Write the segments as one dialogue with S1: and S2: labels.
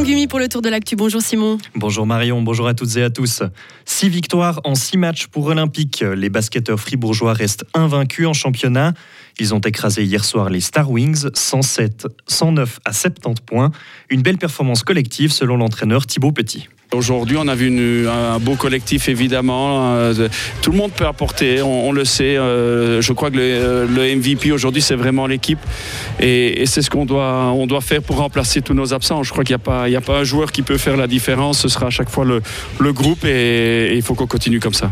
S1: Simon Gumi pour le tour de l'actu. Bonjour Simon.
S2: Bonjour Marion, bonjour à toutes et à tous. Six victoires en six matchs pour Olympique. Les basketteurs fribourgeois restent invaincus en championnat. Ils ont écrasé hier soir les Star Wings 107, 109 à 70 points. Une belle performance collective selon l'entraîneur Thibaut Petit.
S3: Aujourd'hui, on a vu un beau collectif, évidemment. Euh, tout le monde peut apporter, on, le sait. Euh, je crois que le, MVP aujourd'hui, c'est vraiment l'équipe. Et, c'est ce qu'on doit, on doit faire pour remplacer tous nos absents. Je crois qu'il n'y a pas un joueur qui peut faire la différence. Ce sera à chaque fois le, groupe et il faut qu'on continue comme ça.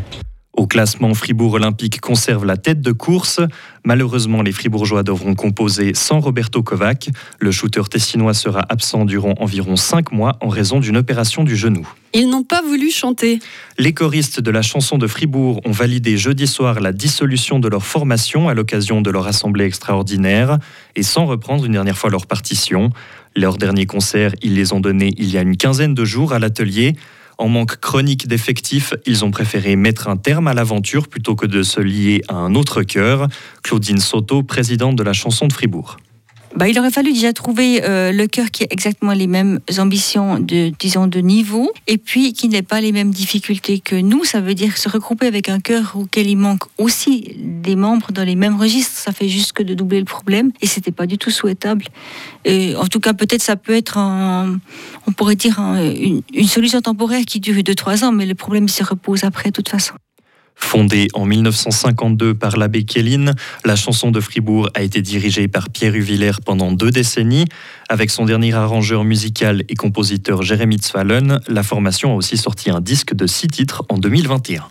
S2: Au classement, Fribourg Olympique conserve la tête de course. Malheureusement, les Fribourgeois devront composer sans Roberto Kovac. Le shooter tessinois sera absent durant environ cinq mois en raison d'une opération du genou.
S1: Ils n'ont pas voulu chanter.
S2: Les choristes de la chanson de Fribourg ont validé jeudi soir la dissolution de leur formation à l'occasion de leur assemblée extraordinaire et sans reprendre une dernière fois leur partition. Leur dernier concert, ils les ont donnés il y a une quinzaine de jours à l'atelier. En manque chronique d'effectifs, ils ont préféré mettre un terme à l'aventure plutôt que de se lier à un autre cœur. Claudine Soto, présidente de la chanson de Fribourg.
S4: Bah, il aurait fallu déjà trouver euh, le cœur qui a exactement les mêmes ambitions de, disons, de niveau, et puis qui n'ait pas les mêmes difficultés que nous. Ça veut dire se regrouper avec un cœur auquel il manque aussi des membres dans les mêmes registres. Ça fait juste que de doubler le problème, et c'était pas du tout souhaitable. Et, en tout cas, peut-être ça peut être, on pourrait dire, une, une, solution temporaire qui dure 2-3 ans, mais le problème se repose après, de toute façon.
S2: Fondée en 1952 par l'abbé Kéline, la chanson de Fribourg a été dirigée par Pierre Huvillers pendant deux décennies. Avec son dernier arrangeur musical et compositeur Jérémy Tzfalen, la formation a aussi sorti un disque de six titres en 2021.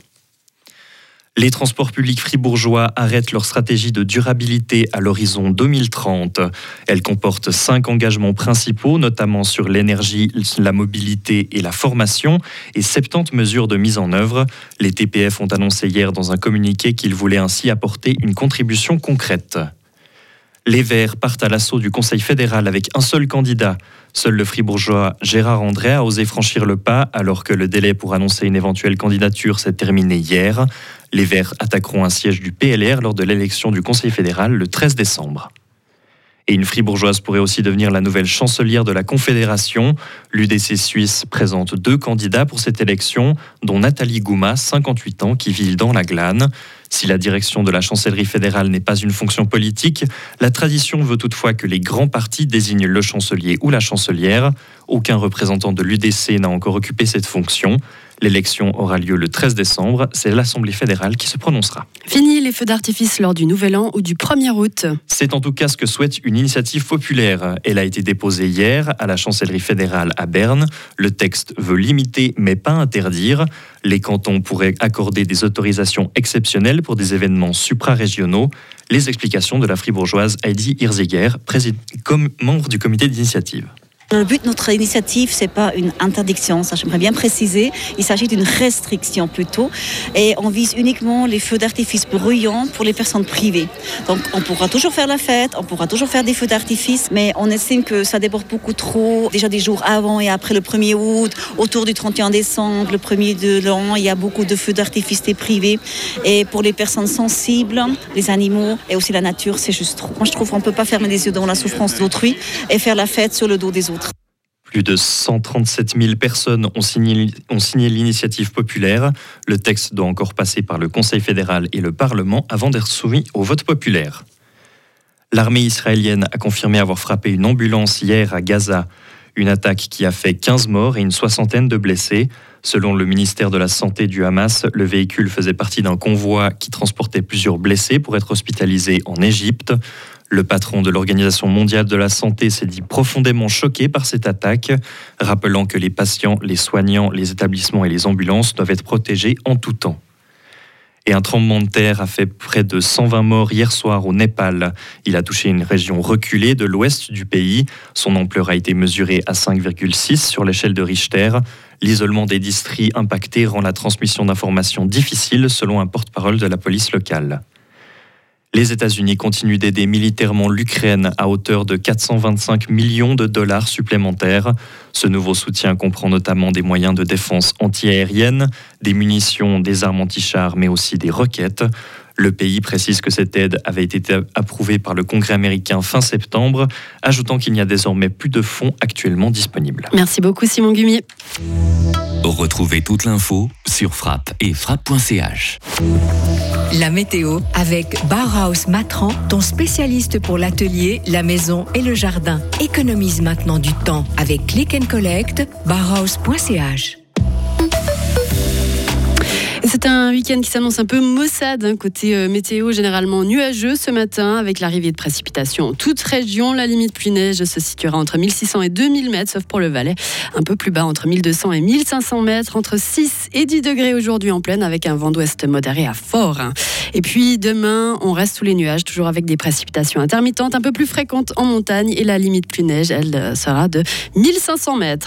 S2: Les transports publics fribourgeois arrêtent leur stratégie de durabilité à l'horizon 2030. Elle comporte cinq engagements principaux, notamment sur l'énergie, la mobilité et la formation, et 70 mesures de mise en œuvre. Les TPF ont annoncé hier dans un communiqué qu'ils voulaient ainsi apporter une contribution concrète. Les Verts partent à l'assaut du Conseil fédéral avec un seul candidat. Seul le fribourgeois Gérard André a osé franchir le pas alors que le délai pour annoncer une éventuelle candidature s'est terminé hier. Les Verts attaqueront un siège du PLR lors de l'élection du Conseil fédéral le 13 décembre. Et une fribourgeoise pourrait aussi devenir la nouvelle chancelière de la Confédération. L'UDC suisse présente deux candidats pour cette élection, dont Nathalie Gouma, 58 ans, qui vit dans la Glane. Si la direction de la chancellerie fédérale n'est pas une fonction politique, la tradition veut toutefois que les grands partis désignent le chancelier ou la chancelière. Aucun représentant de l'UDC n'a encore occupé cette fonction. L'élection aura lieu le 13 décembre. C'est l'Assemblée fédérale qui se prononcera.
S1: Fini les feux d'artifice lors du Nouvel An ou du 1er août.
S2: C'est en tout cas ce que souhaite une initiative populaire. Elle a été déposée hier à la chancellerie fédérale à Berne. Le texte veut limiter mais pas interdire. Les cantons pourraient accorder des autorisations exceptionnelles pour des événements suprarégionaux. Les explications de la fribourgeoise Heidi Hirziger, comme membre du comité d'initiative.
S5: Le but de notre initiative, c'est pas une interdiction, ça j'aimerais bien préciser. Il s'agit d'une restriction plutôt. Et on vise uniquement les feux d'artifice bruyants pour les personnes privées. Donc on pourra toujours faire la fête, on pourra toujours faire des feux d'artifice, mais on estime que ça déborde beaucoup trop. Déjà des jours avant et après le 1er août, autour du 31 décembre, le 1er de l'an, il y a beaucoup de feux d'artifice privés. Et pour les personnes sensibles, les animaux et aussi la nature, c'est juste trop. Moi je trouve qu'on peut pas fermer les yeux dans la souffrance d'autrui et faire la fête sur le dos des autres.
S2: Plus de 137 000 personnes ont signé, ont signé l'initiative populaire. Le texte doit encore passer par le Conseil fédéral et le Parlement avant d'être soumis au vote populaire. L'armée israélienne a confirmé avoir frappé une ambulance hier à Gaza. Une attaque qui a fait 15 morts et une soixantaine de blessés. Selon le ministère de la Santé du Hamas, le véhicule faisait partie d'un convoi qui transportait plusieurs blessés pour être hospitalisés en Égypte. Le patron de l'Organisation mondiale de la santé s'est dit profondément choqué par cette attaque, rappelant que les patients, les soignants, les établissements et les ambulances doivent être protégés en tout temps. Et un tremblement de terre a fait près de 120 morts hier soir au Népal. Il a touché une région reculée de l'ouest du pays. Son ampleur a été mesurée à 5,6 sur l'échelle de Richter. L'isolement des districts impactés rend la transmission d'informations difficile selon un porte-parole de la police locale. Les États-Unis continuent d'aider militairement l'Ukraine à hauteur de 425 millions de dollars supplémentaires. Ce nouveau soutien comprend notamment des moyens de défense antiaérienne, des munitions, des armes anti-chars, mais aussi des roquettes. Le pays précise que cette aide avait été approuvée par le Congrès américain fin septembre, ajoutant qu'il n'y a désormais plus de fonds actuellement disponibles.
S1: Merci beaucoup Simon Gumier.
S6: Retrouvez toute l'info sur frappe et frappe.ch.
S7: La météo avec Bauhaus Matran, ton spécialiste pour l'atelier, la maison et le jardin. Économise maintenant du temps avec Click and Collect, bauhaus.ch.
S1: Un week-end qui s'annonce un peu maussade, hein, côté euh, météo généralement nuageux ce matin, avec l'arrivée de précipitations en toute région. La limite pluie-neige se situera entre 1600 et 2000 mètres, sauf pour le Valais. Un peu plus bas, entre 1200 et 1500 mètres, entre 6 et 10 degrés aujourd'hui en pleine, avec un vent d'ouest modéré à fort. hein. Et puis demain, on reste sous les nuages, toujours avec des précipitations intermittentes, un peu plus fréquentes en montagne, et la limite pluie-neige, elle euh, sera de 1500 mètres.